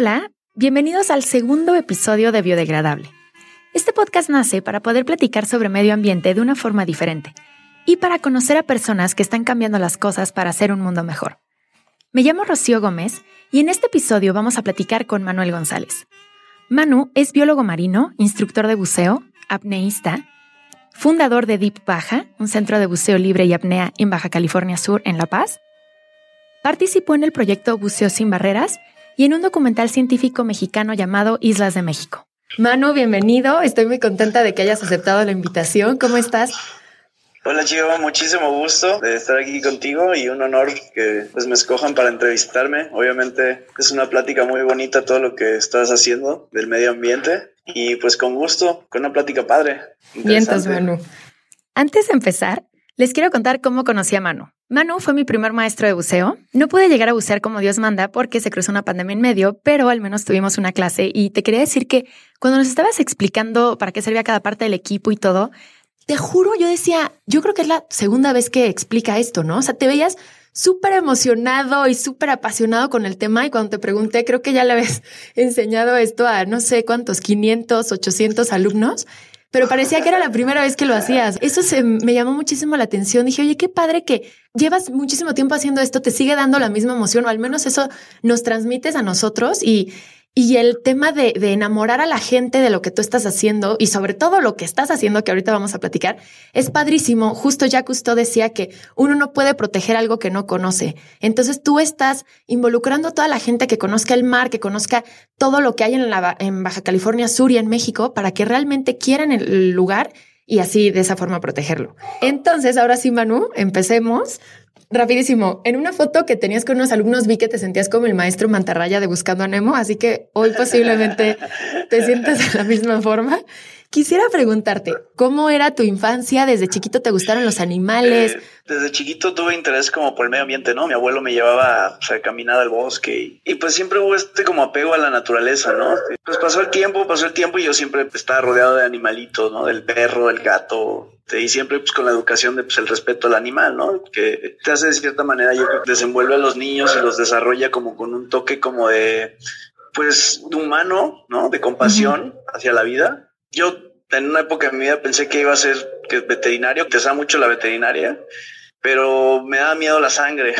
Hola, bienvenidos al segundo episodio de Biodegradable. Este podcast nace para poder platicar sobre medio ambiente de una forma diferente y para conocer a personas que están cambiando las cosas para hacer un mundo mejor. Me llamo Rocío Gómez y en este episodio vamos a platicar con Manuel González. Manu es biólogo marino, instructor de buceo, apneísta, fundador de Deep Baja, un centro de buceo libre y apnea en Baja California Sur, en La Paz. Participó en el proyecto Buceo sin Barreras y en un documental científico mexicano llamado Islas de México. Manu, bienvenido. Estoy muy contenta de que hayas aceptado la invitación. ¿Cómo estás? Hola Chivo, muchísimo gusto de estar aquí contigo y un honor que pues me escojan para entrevistarme. Obviamente es una plática muy bonita todo lo que estás haciendo del medio ambiente y pues con gusto, con una plática padre. Vientos, Manu. Antes de empezar, les quiero contar cómo conocí a Manu. Manu fue mi primer maestro de buceo. No pude llegar a bucear como Dios manda porque se cruzó una pandemia en medio, pero al menos tuvimos una clase. Y te quería decir que cuando nos estabas explicando para qué servía cada parte del equipo y todo, te juro, yo decía, yo creo que es la segunda vez que explica esto, ¿no? O sea, te veías súper emocionado y súper apasionado con el tema. Y cuando te pregunté, creo que ya le habías enseñado esto a no sé cuántos, 500, 800 alumnos pero parecía que era la primera vez que lo hacías. Eso se me llamó muchísimo la atención. Dije, oye, qué padre que llevas muchísimo tiempo haciendo esto, te sigue dando la misma emoción, o al menos eso nos transmites a nosotros y y el tema de, enamorar a la gente de lo que tú estás haciendo y sobre todo lo que estás haciendo, que ahorita vamos a platicar, es padrísimo. Justo ya Cousteau decía que uno no puede proteger algo que no conoce. Entonces tú estás involucrando a toda la gente que conozca el mar, que conozca todo lo que hay en, la, en Baja California Sur y en México para que realmente quieran el lugar y así de esa forma protegerlo. Entonces, ahora sí, Manu, empecemos. Rapidísimo, en una foto que tenías con unos alumnos vi que te sentías como el maestro mantarraya de Buscando a Nemo, así que hoy posiblemente te sientas de la misma forma. Quisiera preguntarte, ¿cómo era tu infancia? ¿Desde chiquito te gustaron los animales? Eh, desde chiquito tuve interés como por el medio ambiente, ¿no? Mi abuelo me llevaba a caminar al bosque y, pues siempre hubo este como apego a la naturaleza, ¿no? Pues pasó el tiempo, pasó el tiempo y yo siempre estaba rodeado de animalitos, ¿no? Del perro, del gato, y siempre pues con la educación de pues el respeto al animal, ¿no? Que te hace de cierta manera, yo creo que desenvuelve a los niños y los desarrolla como con un toque como de, pues, de humano, ¿no? De compasión hacia la vida yo en una época de mi vida pensé que iba a ser que veterinario, que usaba mucho la veterinaria, pero me daba miedo la sangre.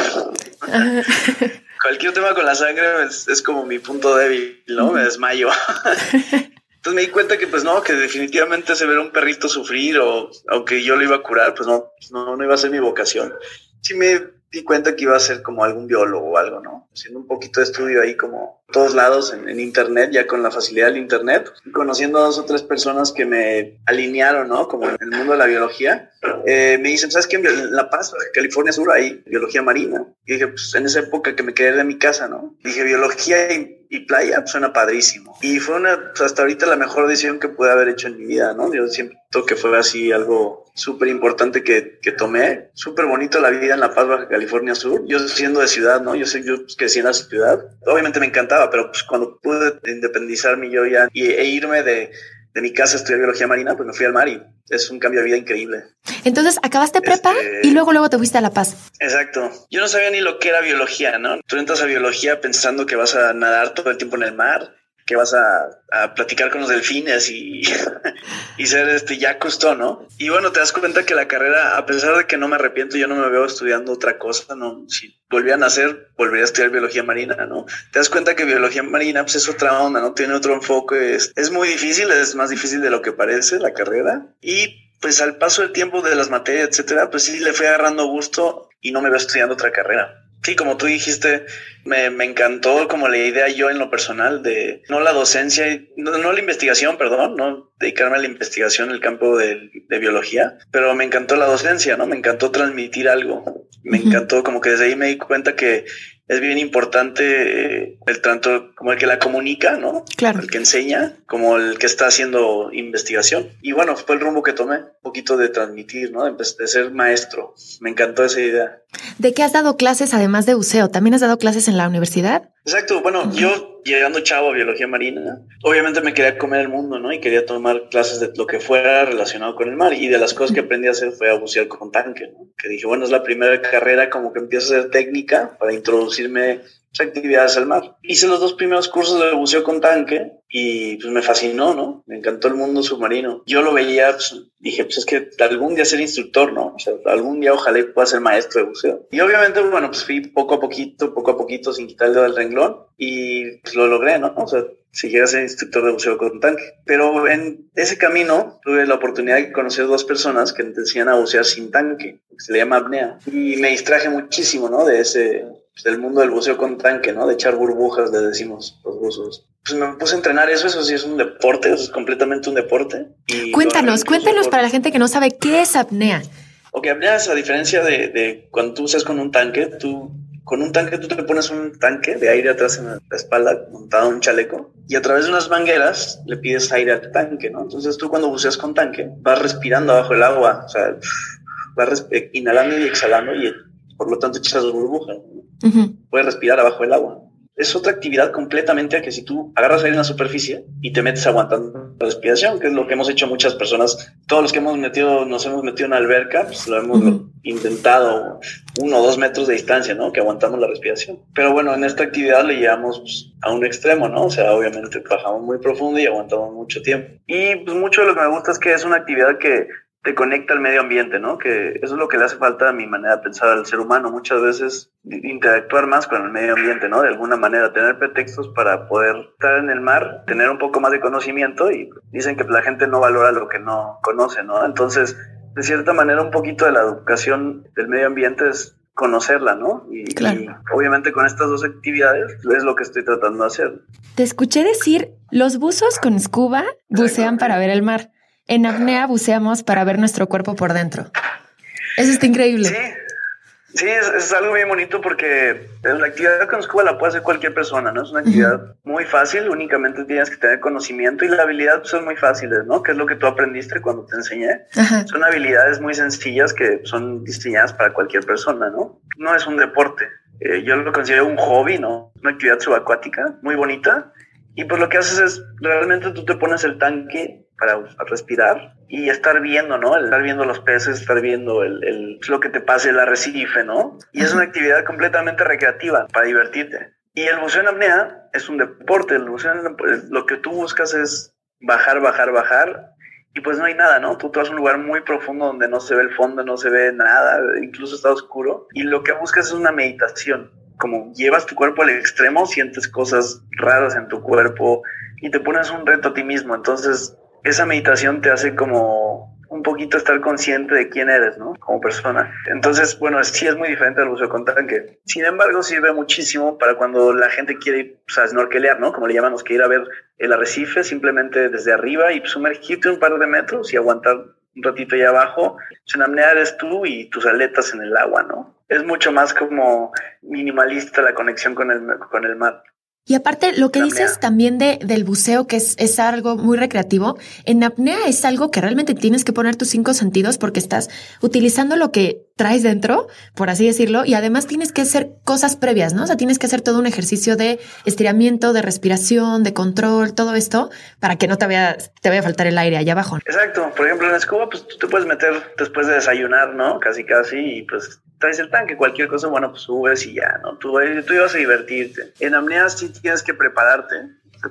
Cualquier tema con la sangre es, como mi punto débil, ¿no? Me desmayo. Entonces me di cuenta que pues no, que definitivamente se ver un perrito sufrir o aunque yo lo iba a curar, pues no, no, no iba a ser mi vocación. Sí me di cuenta que iba a ser como algún biólogo o algo, ¿no? Haciendo un poquito de estudio ahí como todos lados en, internet, ya con la facilidad del internet, conociendo a dos o tres personas que me alinearon, ¿no? Como en el mundo de la biología, eh, me dicen, ¿sabes qué? En La Paz, California Sur, hay biología marina. Y dije, pues en esa época que me quedé de mi casa, ¿no? Dije, biología y y playa pues, suena padrísimo. Y fue una, pues, hasta ahorita la mejor decisión que pude haber hecho en mi vida, ¿no? Yo siento que fue así algo súper importante que, que, tomé. Súper bonito la vida en La Paz, Baja California Sur. Yo siendo de ciudad, ¿no? Yo sé, yo pues, crecí en la ciudad. Obviamente me encantaba, pero pues cuando pude independizarme yo ya y, e irme de, de mi casa a estudiar biología marina, pues me fui al mar y es un cambio de vida increíble. Entonces acabaste prepa este, y luego luego te fuiste a La Paz. Exacto. Yo no sabía ni lo que era biología, ¿no? Tú entras a biología pensando que vas a nadar todo el tiempo en el mar que vas a, a platicar con los delfines y, y ser este ya costó, ¿no? Y bueno, te das cuenta que la carrera, a pesar de que no me arrepiento, yo no me veo estudiando otra cosa, ¿no? Si volviera a nacer, volvería a estudiar biología marina, ¿no? Te das cuenta que biología marina pues, es otra onda, ¿no? Tiene otro enfoque, es, es muy difícil, es más difícil de lo que parece la carrera. Y pues al paso del tiempo de las materias, etcétera, pues sí le fui agarrando gusto y no me veo estudiando otra carrera. Sí, como tú dijiste, me, me, encantó como la idea yo en lo personal de no la docencia, no, no la investigación, perdón, no dedicarme a la investigación en el campo de, de, biología, pero me encantó la docencia, ¿no? Me encantó transmitir algo. Me encantó como que desde ahí me di cuenta que es bien importante eh, el tanto como el que la comunica, ¿no? Claro. El que enseña, como el que está haciendo investigación. Y bueno, fue el rumbo que tomé, poquito de transmitir, ¿no? De, ser maestro. Me encantó esa idea. ¿De qué has dado clases además de buceo? ¿También has dado clases en la universidad? Exacto. Bueno, yo llegando chavo a biología marina, obviamente me quería comer el mundo, ¿no? Y quería tomar clases de lo que fuera relacionado con el mar. Y de las cosas que aprendí a hacer fue a bucear con tanque, ¿no? Que dije, bueno, es la primera carrera como que empiezo a hacer técnica para introducirme actividades al mar. Hice los dos primeros cursos de buceo con tanque y pues me fascinó, ¿no? Me encantó el mundo submarino. Yo lo veía, pues, dije, pues es que algún día ser instructor, ¿no? O sea, algún día ojalá pueda ser maestro de buceo. Y obviamente, bueno, pues fui poco a poquito, poco a poquito, sin quitar el dedo del renglón y pues lo logré, ¿no? O sea, si a ser instructor de buceo con tanque. Pero en ese camino tuve la oportunidad de conocer dos personas que te enseñan a bucear sin tanque, que se le llama apnea. Y me distraje muchísimo, ¿no? De ese, pues, del mundo del buceo con tanque, ¿no? De echar burbujas, le decimos los buzos. Pues me puse a entrenar eso, eso sí es un deporte, eso es completamente un deporte. cuéntanos, cuéntanos para la gente que no sabe qué es apnea. Ok, apnea es a diferencia de, de cuando tú usas con un tanque, tú con un tanque tú te pones un tanque de aire atrás en la espalda, montado en un chaleco, y a través de unas mangueras le pides aire al tanque, ¿no? Entonces tú cuando buceas con tanque vas respirando abajo el agua, o sea, vas inhalando y exhalando y por lo tanto echas burbujas. Puedes respirar abajo el agua es otra actividad completamente a que si tú agarras ahí en la superficie y te metes aguantando la respiración, que es lo que hemos hecho muchas personas, todos los que hemos metido, nos hemos metido en una alberca, pues lo hemos intentado uno o dos metros de distancia, ¿no? Que aguantamos la respiración. Pero bueno, en esta actividad le llevamos pues, a un extremo, ¿no? O sea, obviamente bajamos muy profundo y aguantamos mucho tiempo. Y pues mucho de lo que me gusta es que es una actividad que te conecta al medio ambiente, ¿no? Que eso es lo que le hace falta a mi manera de pensar al ser humano. Muchas veces interactuar más con el medio ambiente, ¿no? De alguna manera, tener pretextos para poder estar en el mar, tener un poco más de conocimiento y dicen que la gente no valora lo que no conoce, ¿no? Entonces, de cierta manera, un poquito de la educación del medio ambiente es conocerla, ¿no? Y, y, obviamente con estas dos actividades es lo que estoy tratando de hacer. Te escuché decir, los buzos con scuba bucean para ver el mar. En apnea buceamos para ver nuestro cuerpo por dentro. Eso está increíble. Sí, sí es, algo bien bonito porque la actividad con scuba la puede hacer cualquier persona, ¿no? Es una actividad muy fácil, únicamente tienes que tener conocimiento y la habilidad son muy fáciles, ¿no? Que es lo que tú aprendiste cuando te enseñé. Son habilidades muy sencillas que son diseñadas para cualquier persona, ¿no? No es un deporte. Eh, yo lo considero un hobby, ¿no? Una actividad subacuática muy bonita. Y pues lo que haces es, realmente tú te pones el tanque para respirar y estar viendo, ¿no? estar viendo los peces, estar viendo el, lo que te pase el arrecife, ¿no? Y es una actividad completamente recreativa para divertirte. Y el buceo en apnea es un deporte, el buceo en, lo que tú buscas es bajar, bajar, bajar y pues no hay nada, ¿no? Tú, te vas a un lugar muy profundo donde no se ve el fondo, no se ve nada, incluso está oscuro y lo que buscas es una meditación. Como llevas tu cuerpo al extremo, sientes cosas raras en tu cuerpo y te pones un reto a ti mismo. Entonces, esa meditación te hace como un poquito estar consciente de quién eres, ¿no? Como persona. Entonces, bueno, sí es muy diferente al buceo con tanque. Sin embargo, sirve muchísimo para cuando la gente quiere ir pues, a snorkelear, ¿no? Como le llamamos, que ir a ver el arrecife simplemente desde arriba y sumergirte un par de metros y aguantar un ratito ahí abajo. Sin apnea eres tú y tus aletas en el agua, ¿no? Es mucho más como minimalista la conexión con el, con el mar. Y aparte, lo que dices también de, del buceo, que es, es algo muy recreativo, en apnea es algo que realmente tienes que poner tus cinco sentidos porque estás utilizando lo que traes dentro, por así decirlo, y además tienes que hacer cosas previas, ¿no? O sea, tienes que hacer todo un ejercicio de estiramiento, de respiración, de control, todo esto, para que no te vaya, te vaya a faltar el aire allá abajo. Exacto. Por ejemplo, en la escuba, pues tú te puedes meter después de desayunar, ¿no? Casi, casi, y pues traes el tanque, cualquier cosa, bueno, pues subes y ya, ¿no? Tú, tú ibas a divertirte. En apnea sí tienes que prepararte,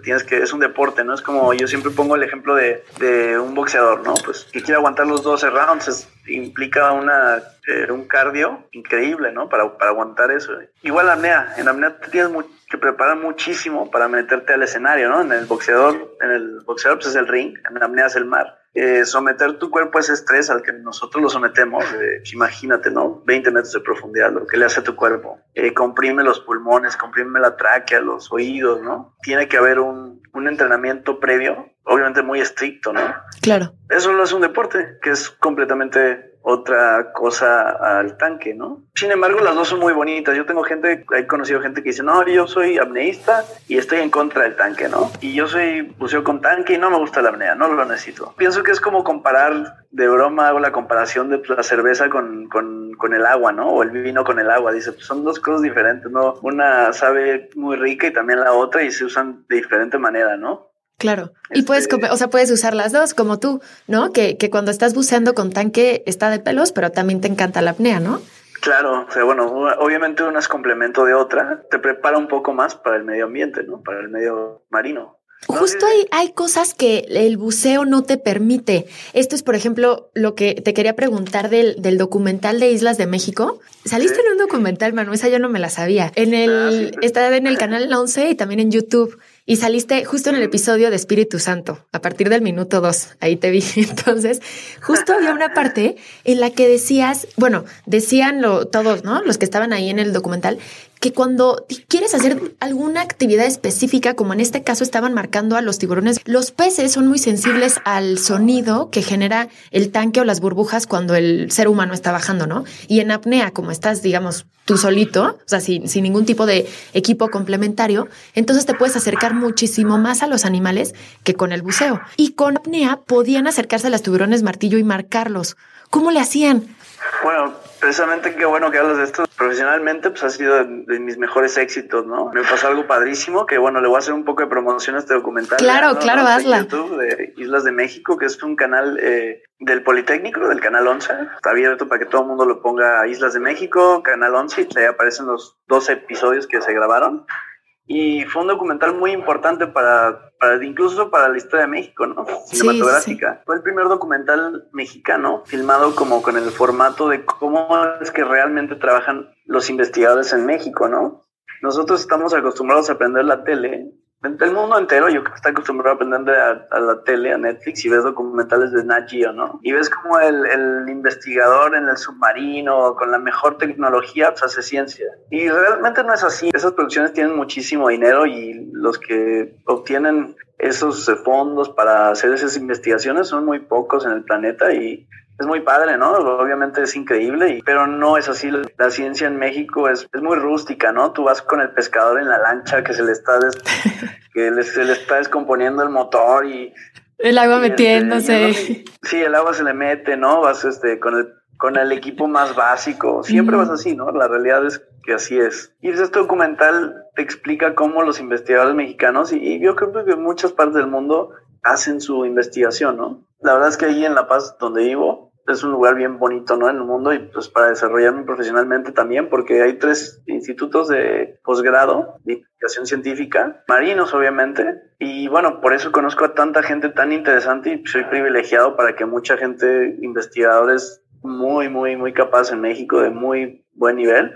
tienes que, es un deporte, ¿no? Es como yo siempre pongo el ejemplo de, de un boxeador, ¿no? Pues que quiere aguantar los 12 rounds, implica una, eh, un cardio increíble, ¿no? Para, para aguantar eso. Igual apnea, en apnea te tienes que preparar muchísimo para meterte al escenario, ¿no? En el boxeador, en el boxeador pues es el ring, en apnea es el mar. Eh, someter tu cuerpo a ese estrés al que nosotros lo sometemos, eh, imagínate, ¿no? 20 metros de profundidad, lo que le hace a tu cuerpo. Eh, comprime los pulmones, comprime la tráquea, los oídos, ¿no? Tiene que haber un, un entrenamiento previo, obviamente muy estricto, ¿no? Claro. Eso no es un deporte, que es completamente otra cosa al tanque, ¿no? Sin embargo, las dos son muy bonitas. Yo tengo gente, he conocido gente que dice, no, yo soy apneísta y estoy en contra del tanque, ¿no? Y yo soy buceo con tanque y no me gusta la apnea, no lo necesito. Pienso que es como comparar, de broma hago la comparación de la cerveza con, con, con el agua, ¿no? O el vino con el agua. Dice, pues son dos cosas diferentes, ¿no? Una sabe muy rica y también la otra y se usan de diferente manera, ¿no? Claro. Y puedes, este o sea, puedes usar las dos, como tú, ¿no? Que, que cuando estás buceando con tanque está de pelos, pero también te encanta la apnea, ¿no? Claro, o sea, bueno, obviamente una es complemento de otra, te prepara un poco más para el medio ambiente, ¿no? Para el medio marino. Justo hay, hay cosas que el buceo no te permite. Esto es, por ejemplo, lo que te quería preguntar del, del documental de Islas de México. Saliste en un documental, Manu, esa yo no me la sabía. En el, ah, está en el canal 11 y también en YouTube. Y saliste justo en el episodio de Espíritu Santo, a partir del minuto dos. Ahí te vi. Entonces, justo había una parte en la que decías, bueno, decían lo, todos, ¿no? Los que estaban ahí en el documental, que cuando quieres hacer alguna actividad específica, como en este caso estaban marcando a los tiburones, los peces son muy sensibles al sonido que genera el tanque o las burbujas cuando el ser humano está bajando, ¿no? Y en apnea, como estás, digamos, tú solito, o sea, sin, sin ningún tipo de equipo complementario, entonces te puedes acercar muchísimo más a los animales que con el buceo. Y con apnea podían acercarse a los tiburones martillo y marcarlos. ¿Cómo le hacían? Bueno, precisamente qué bueno que hablas de esto. Profesionalmente, pues ha sido de, mis mejores éxitos, ¿no? Me pasó algo padrísimo que, bueno, le voy a hacer un poco de promoción a este documental. Claro, claro, hazla. YouTube de Islas de México, que es un canal eh, del Politécnico, del Canal 11. Está abierto para que todo el mundo lo ponga a Islas de México, Canal 11, y ahí aparecen los dos episodios que se grabaron y fue un documental muy importante para, para, incluso para la historia de México, ¿no? Cinematográfica. Fue el primer documental mexicano filmado como con el formato de cómo es que realmente trabajan los investigadores en México, ¿no? Nosotros estamos acostumbrados a aprender la tele el mundo entero, yo creo que está acostumbrado a aprender a, la tele, a Netflix, y ves documentales de Nat Geo, ¿no? Y ves como el, el, investigador en el submarino, con la mejor tecnología, pues hace ciencia. Y realmente no es así. Esas producciones tienen muchísimo dinero y los que obtienen esos fondos para hacer esas investigaciones son muy pocos en el planeta y es muy padre, ¿no? Obviamente es increíble, pero no es así. La ciencia en México es, es, muy rústica, ¿no? Tú vas con el pescador en la lancha que se le está, que se le está descomponiendo el motor y... El agua este, metiéndose. sí, el agua se le mete, ¿no? Vas este, con, el, con el equipo más básico. Siempre vas así, ¿no? La realidad es que así es. Y este documental te explica cómo los investigadores mexicanos, y, y yo creo que en muchas partes del mundo hacen su investigación, ¿no? La verdad es que ahí en La Paz, donde vivo, es un lugar bien bonito, ¿no? En el mundo y pues para desarrollarme profesionalmente también, porque hay tres institutos de posgrado de investigación científica, marinos obviamente, y bueno, por eso conozco a tanta gente tan interesante y soy privilegiado para que mucha gente, investigadores muy, muy, muy capaz en México, de muy buen nivel,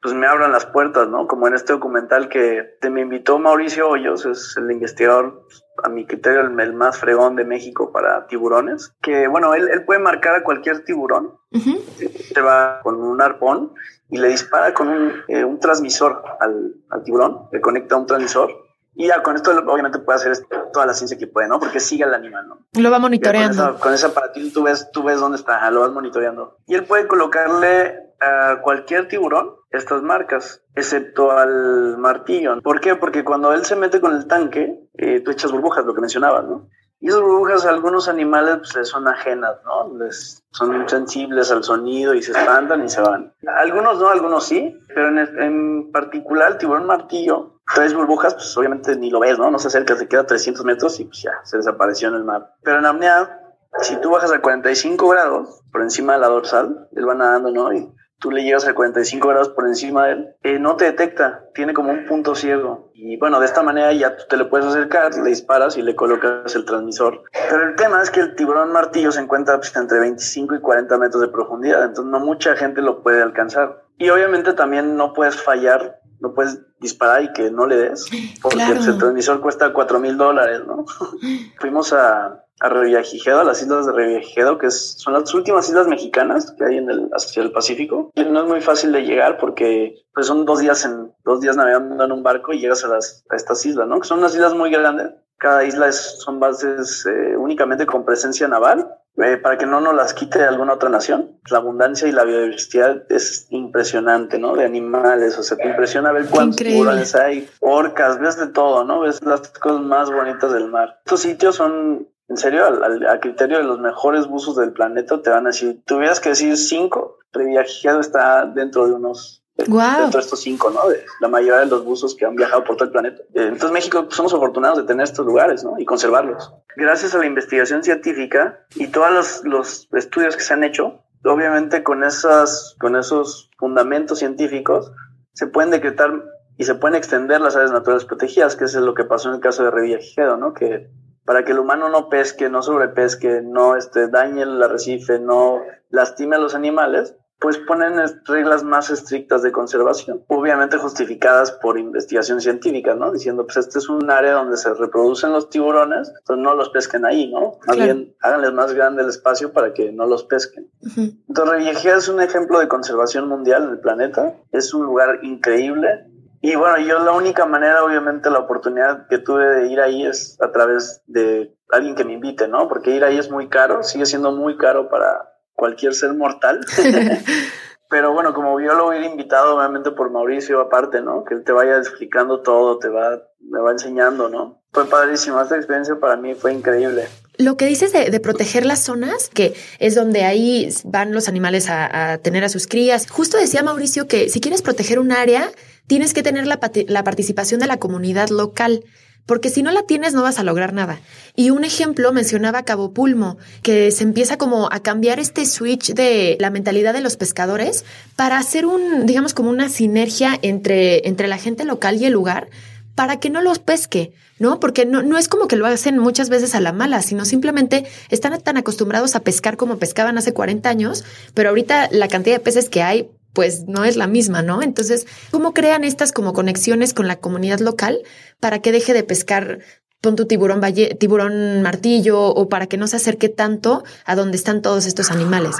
pues me abran las puertas, ¿no? Como en este documental que te me invitó Mauricio Hoyos, es el investigador, a mi criterio, el, más fregón de México para tiburones, que bueno, él, él puede marcar a cualquier tiburón, se va con un arpón y le dispara con un, eh, un transmisor al, al, tiburón, le conecta un transmisor. Y ya con esto obviamente puede hacer toda la ciencia que puede, ¿no? Porque sigue al animal, ¿no? Lo va monitoreando. Con, ese aparato tú ves, tú ves dónde está, lo vas monitoreando. Y él puede colocarle a cualquier tiburón estas marcas, excepto al martillo. ¿Por qué? Porque cuando él se mete con el tanque, eh, tú echas burbujas, lo que mencionabas, ¿no? Y esas burbujas a algunos animales pues, son ajenas, ¿no? Les, son sensibles al sonido y se espantan y se van. Algunos no, algunos sí, pero en, en particular el tiburón martillo, tres burbujas, pues obviamente ni lo ves, ¿no? No se acerca, se queda a 300 metros y pues ya, se desapareció en el mar. Pero en apnea, si tú bajas a 45 grados por encima de la dorsal, él va nadando, ¿no? Y tú le llegas a 45 grados por encima de él, eh, no te detecta, tiene como un punto ciego. Y bueno, de esta manera ya tú te le puedes acercar, le disparas y le colocas el transmisor. Pero el tema es que el tiburón martillo se encuentra pues, entre 25 y 40 metros de profundidad, entonces no mucha gente lo puede alcanzar. Y obviamente también no puedes fallar, no puedes disparar y que no le des, porque el transmisor cuesta 4 mil dólares, ¿no? Fuimos a, a Revillagigedo, a las islas de Revillagigedo, que son las últimas islas mexicanas que hay en el, hacia el Pacífico. No es muy fácil de llegar porque pues, son dos días en dos días navegando en un barco y llegas a, las, a estas islas, ¿no? Que son unas islas muy grandes. Cada isla es, son bases eh, únicamente con presencia naval eh, para que no nos las quite alguna otra nación. La abundancia y la biodiversidad es impresionante, ¿no? De animales, o sea, te impresiona ver cuántos tiburones hay, orcas, ves de todo, ¿no? Ves las cosas más bonitas del mar. Estos sitios son en serio, al, criterio de los mejores buzos del planeta, te van a decir, tuvieras que decir cinco, Reviajeado está dentro de unos Dentro de estos cinco, ¿no? De la mayoría de los buzos que han viajado por todo el planeta. Eh, entonces, México pues, somos afortunados de tener estos lugares, ¿no? Y conservarlos. Gracias a la investigación científica y todos los, los estudios que se han hecho, obviamente con esas, con esos fundamentos científicos, se pueden decretar y se pueden extender las áreas naturales protegidas, que es lo que pasó en el caso de Revillagigedo, ¿no? Que para que el humano no pesque, no sobrepesque, no este, dañe el arrecife, no lastime a los animales, pues ponen reglas más estrictas de conservación, obviamente justificadas por investigación científica, ¿no? Diciendo, pues este es un área donde se reproducen los tiburones, entonces no los pesquen ahí, ¿no? Más bien háganles más grande el espacio para que no los pesquen. Entonces Revillagigedo es un ejemplo de conservación mundial en el planeta, es un lugar increíble, y bueno, yo la única manera, obviamente, la oportunidad que tuve de ir ahí es a través de alguien que me invite, ¿no? Porque ir ahí es muy caro, sigue siendo muy caro para cualquier ser mortal. Pero bueno, como yo lo hubiera invitado, obviamente, por Mauricio, aparte, ¿no? Que él te vaya explicando todo, te va, me va enseñando, ¿no? Fue padrísimo, esta experiencia para mí fue increíble. Lo que dices de, proteger las zonas, que es donde ahí van los animales a, a, tener a sus crías. Justo decía Mauricio que si quieres proteger un área, tienes que tener la, la participación de la comunidad local porque si no la tienes no vas a lograr nada. Y un ejemplo mencionaba Cabo Pulmo, que se empieza como a cambiar este switch de la mentalidad de los pescadores para hacer un, digamos, como una sinergia entre, entre la gente local y el lugar para que no los pesque, ¿no? Porque no, no es como que lo hacen muchas veces a la mala, sino simplemente están tan acostumbrados a pescar como pescaban hace 40 años, pero ahorita la cantidad de peces que hay pues no es la misma, ¿no? Entonces, ¿cómo crean estas como conexiones con la comunidad local para que deje de pescar pon tu tiburón valle, tiburón martillo o para que no se acerque tanto a donde están todos estos animales?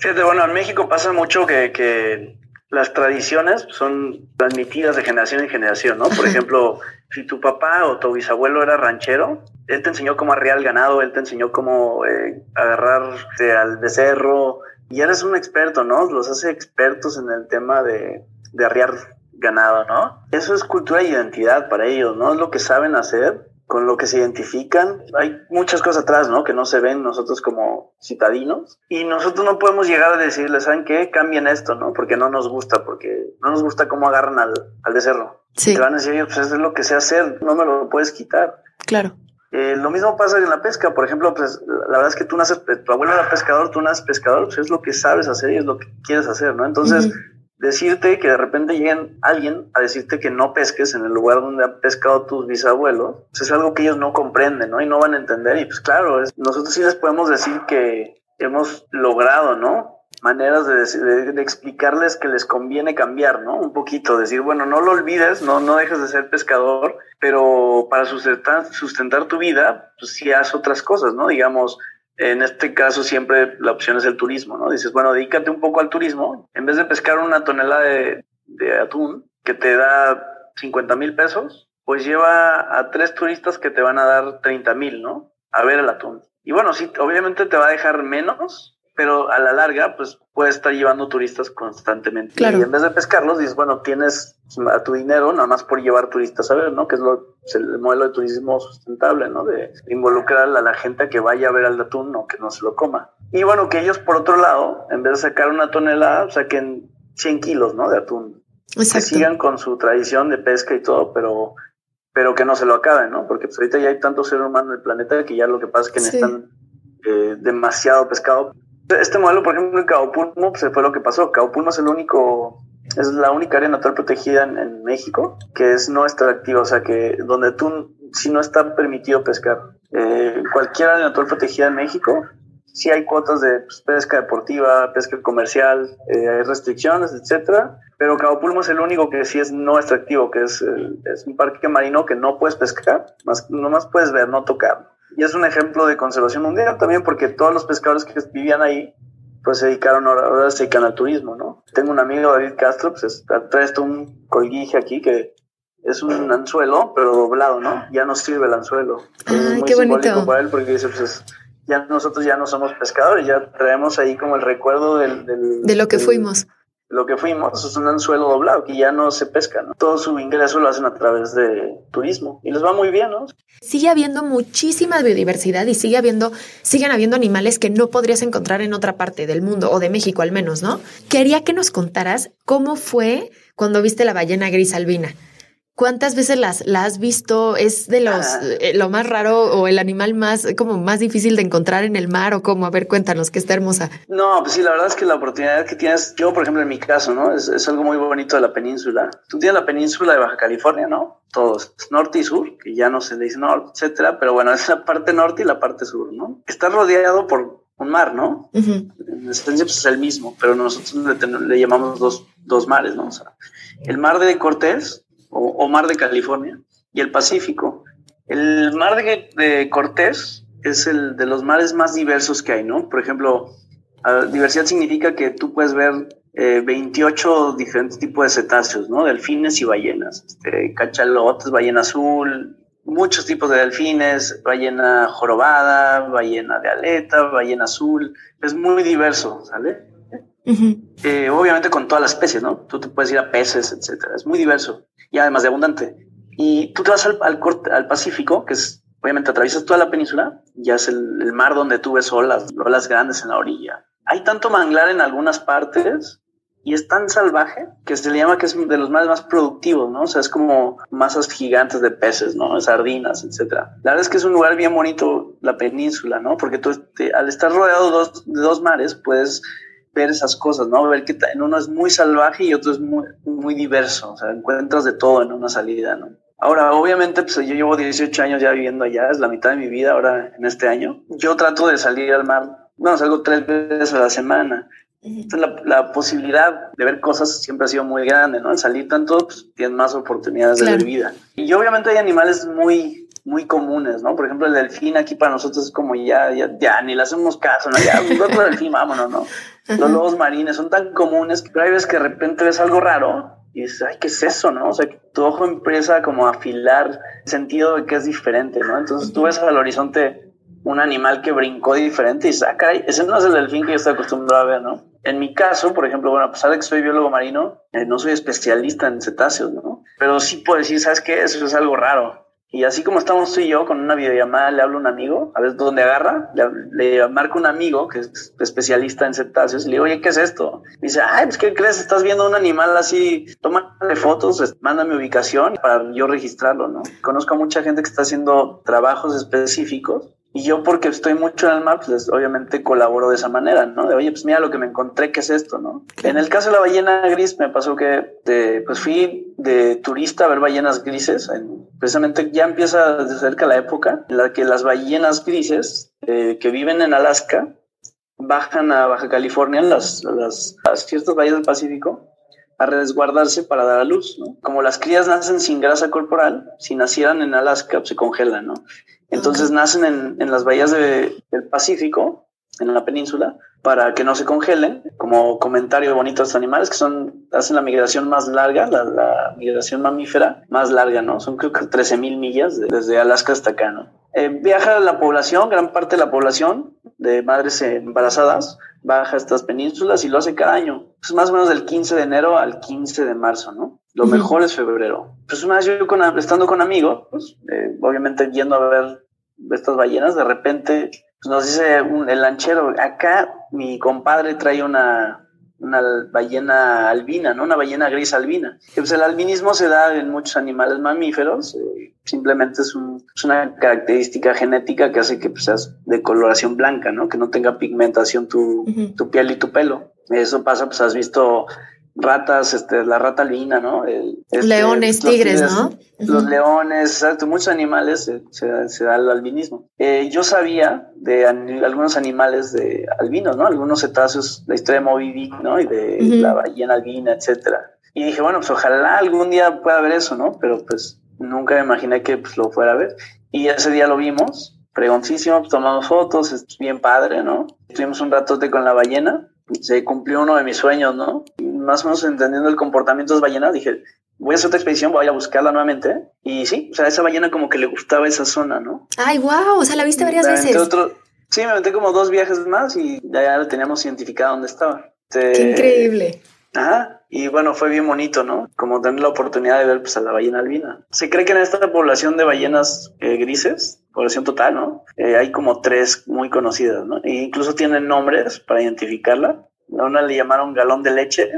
Fíjate, bueno, en México pasa mucho que, que las tradiciones son transmitidas de generación en generación, ¿no? Por ejemplo, si tu papá o tu bisabuelo era ranchero, él te enseñó cómo arrear el ganado, él te enseñó cómo eh, agarrarse al becerro, y eres un experto, ¿no? Los hace expertos en el tema de, de arriar ganado, ¿no? Eso es cultura e identidad para ellos, ¿no? Es lo que saben hacer, con lo que se identifican. Hay muchas cosas atrás, ¿no? Que no se ven nosotros como citadinos. Y nosotros no podemos llegar a decirles, ¿saben qué? Cambien esto, ¿no? Porque no nos gusta, porque no nos gusta cómo agarran al, al becerro. Sí. Te van a decir, pues eso es lo que sé hacer, no me lo puedes quitar. Claro. Eh, lo mismo pasa en la pesca, por ejemplo, pues la verdad es que tú naces, tu abuelo era pescador, tú naces pescador, pues es lo que sabes hacer y es lo que quieres hacer, ¿no? Entonces, decirte que de repente lleguen alguien a decirte que no pesques en el lugar donde han pescado tus bisabuelos, pues es algo que ellos no comprenden, ¿no? Y no van a entender y pues claro, nosotros sí les podemos decir que hemos logrado, ¿no? Maneras de, de, explicarles que les conviene cambiar, ¿no? Un poquito, decir, bueno, no lo olvides, no, no dejes de ser pescador, pero para sustentar, sustentar tu vida, pues sí haz otras cosas, ¿no? Digamos, en este caso siempre la opción es el turismo, ¿no? Dices, bueno, dedícate un poco al turismo, en vez de pescar una tonelada de, de atún que te da 50 mil pesos, pues lleva a tres turistas que te van a dar 30 mil, ¿no? A ver el atún. Y bueno, sí, obviamente te va a dejar menos, pero a la larga, pues puedes estar llevando turistas constantemente. Y en vez de pescarlos, dices, bueno, tienes a tu dinero nada más por llevar turistas a ver, ¿no? Que es lo, el modelo de turismo sustentable, ¿no? De involucrar a la gente que vaya a ver al atún, no que no se lo coma. Y bueno, que ellos, por otro lado, en vez de sacar una tonelada, saquen 100 kilos, ¿no? De atún. Exacto. Que sigan con su tradición de pesca y todo, pero pero que no se lo acaben, ¿no? Porque pues ahorita ya hay tanto ser humano en el planeta que ya lo que pasa es que necesitan eh, demasiado pescado este modelo, por ejemplo, en Cabo Pulmo, pues fue lo que pasó. Cabo Pulmo es el único, es la única área natural protegida en, México que es no extractiva, o sea que donde tú, si no está permitido pescar. Eh, cualquier área natural protegida en México, sí hay cuotas de pues, pesca deportiva, pesca comercial, eh, hay restricciones, etcétera. Pero Cabo Pulmo es el único que sí es no extractivo, que es, es un parque marino que no puedes pescar, más, nomás puedes ver, no tocar. Y es un ejemplo de conservación mundial también porque todos los pescadores que vivían ahí pues se dedicaron ahora, ahora se dedican al turismo, ¿no? Tengo un amigo, David Castro, pues trae esto un colguije aquí que es un anzuelo, pero doblado, ¿no? Ya no sirve el anzuelo. es muy qué bonito. para él porque dice, pues ya nosotros ya no somos pescadores, ya traemos ahí como el recuerdo del... de lo que fuimos lo que fuimos es un anzuelo doblado que ya no se pesca, ¿no? Todo su ingreso lo hacen a través de turismo y les va muy bien, ¿no? Sigue habiendo muchísima biodiversidad y sigue habiendo, siguen habiendo animales que no podrías encontrar en otra parte del mundo o de México al menos, ¿no? Quería que nos contaras cómo fue cuando viste la ballena gris albina. ¿Cuántas veces las, la has visto? ¿Es de los eh, lo más raro o el animal más como más difícil de encontrar en el mar o cómo? A ver, cuéntanos, que está hermosa. No, pues sí, la verdad es que la oportunidad que tienes, yo por ejemplo en mi caso, ¿no? Es, es algo muy bonito de la península. Tú tienes la península de Baja California, ¿no? Todos, norte y sur, que ya no se le dice norte, etcétera, pero bueno, es la parte norte y la parte sur, ¿no? Está rodeado por un mar, ¿no? En esencia pues, es el mismo, pero nosotros le, le llamamos dos, dos mares, ¿no? O sea, el mar de Cortés o, mar de California y el Pacífico. El mar de, Cortés es el de los mares más diversos que hay, ¿no? Por ejemplo, diversidad significa que tú puedes ver 28 eh, diferentes tipos de cetáceos, ¿no? Delfines y ballenas, este, cachalotes, ballena azul, muchos tipos de delfines, ballena jorobada, ballena de aleta, ballena azul, es muy diverso, ¿sale? Eh, obviamente con todas las especies, ¿no? Tú te puedes ir a peces, etcétera, es muy diverso y además de abundante. Y tú te vas al, al, Pacífico, que es, obviamente atraviesas toda la península, ya es el, mar donde tú ves olas, olas grandes en la orilla. Hay tanto manglar en algunas partes y es tan salvaje que se le llama que es de los mares más productivos, ¿no? O sea, es como masas gigantes de peces, ¿no? Sardinas, etcétera. La verdad es que es un lugar bien bonito, la península, ¿no? Porque tú al estar rodeado de dos, de dos mares, puedes ver esas cosas, ¿no? Ver que en uno es muy salvaje y otro es muy, muy diverso, o sea, encuentras de todo en una salida, ¿no? Ahora, obviamente, pues yo llevo 18 años ya viviendo allá, es la mitad de mi vida ahora en este año. Yo trato de salir al mar, bueno, salgo tres veces a la semana. Entonces, la, la, posibilidad de ver cosas siempre ha sido muy grande, ¿no? Al salir tanto, pues tienes más oportunidades de ver vida. Y obviamente hay animales muy, muy comunes, ¿no? Por ejemplo, el delfín aquí para nosotros es como ya, ya, ya, ni le hacemos caso, ¿no? Ya, otro delfín, vámonos, ¿no? Los lobos marines son tan comunes que hay veces que de repente ves algo raro y dices, ay, ¿qué es eso, no? O sea, tu ojo empieza como a afilar el sentido de que es diferente, ¿no? Entonces tú ves al horizonte un animal que brincó diferente y dices, ah, caray, ese no es el delfín que yo estoy acostumbrado a ver, ¿no? En mi caso, por ejemplo, bueno, a pesar de que soy biólogo marino, eh, no soy especialista en cetáceos, ¿no? Pero sí puedo decir, ¿sabes qué? Eso es algo raro. Y así como estamos tú y yo con una videollamada, le hablo a un amigo, a ver dónde agarra, le, marco un amigo que es especialista en cetáceos, y le digo, oye, ¿qué es esto? Dice, ay, pues, ¿qué crees? Estás viendo un animal así, tómale fotos, mándame ubicación para yo registrarlo, ¿no? Conozco a mucha gente que está haciendo trabajos específicos y yo porque estoy mucho en el mar, pues obviamente colaboro de esa manera, ¿no? De, oye, pues mira lo que me encontré, ¿qué es esto, no? En el caso de la ballena gris me pasó que pues fui de turista a ver ballenas grises. precisamente ya empieza de cerca la época en la que las ballenas grises eh, que viven en Alaska bajan a Baja California, las, las, las ciertas bahías del Pacífico, a resguardarse para dar a luz. ¿no? Como las crías nacen sin grasa corporal, si nacieran en Alaska, pues, se congelan, ¿no? Entonces nacen en, en las bahías del Pacífico, en la península, para que no se congelen, como comentario bonito a estos animales, que son, hacen la migración más larga, la, migración mamífera más larga, ¿no? Son creo que 13 mil millas desde Alaska hasta acá, ¿no? Eh, viaja la población, gran parte de la población de madres embarazadas, baja estas penínsulas y lo hace cada año. Es más o menos del 15 de enero al 15 de marzo, ¿no? Lo mejor es febrero. Pues una vez yo con, estando con amigos, pues, eh, obviamente yendo a ver estas ballenas, de repente pues, nos dice el lanchero, acá mi compadre trae una, una ballena albina, ¿no? Una ballena gris albina. pues el albinismo se da en muchos animales mamíferos, eh, simplemente es, una característica genética que hace que pues, seas de coloración blanca, ¿no? Que no tenga pigmentación tu, tu piel y tu pelo. Eso pasa, pues has visto ratas, este, la rata albina, ¿no? Este, leones, tigres, ¿no? Los leones, exacto, muchos animales se, se, da el albinismo. Eh, yo sabía de algunos animales de albinos, ¿no? Algunos cetáceos, la historia de Moby Dick, ¿no? Y de la ballena albina, etcétera. Y dije, bueno, pues ojalá algún día pueda ver eso, ¿no? Pero pues nunca me imaginé que pues, lo fuera a ver. Y ese día lo vimos, pregoncísimo, pues, tomamos fotos, es bien padre, ¿no? Estuvimos un ratote con la ballena, se cumplió uno de mis sueños, ¿no? más o menos entendiendo el comportamiento de las ballenas, dije, voy a hacer otra expedición, voy a buscarla nuevamente. Y sí, o sea, esa ballena como que le gustaba esa zona, ¿no? Ay, wow, o sea, la viste varias veces. sí, me metí como dos viajes más y ya, lo teníamos identificado dónde estaba. Qué increíble. Ajá. Y bueno, fue bien bonito, ¿no? Como tener la oportunidad de ver pues, a la ballena albina. Se cree que en esta población de ballenas eh, grises, población total, ¿no? Eh, hay como tres muy conocidas, ¿no? E incluso tienen nombres para identificarla. A una le llamaron galón de leche,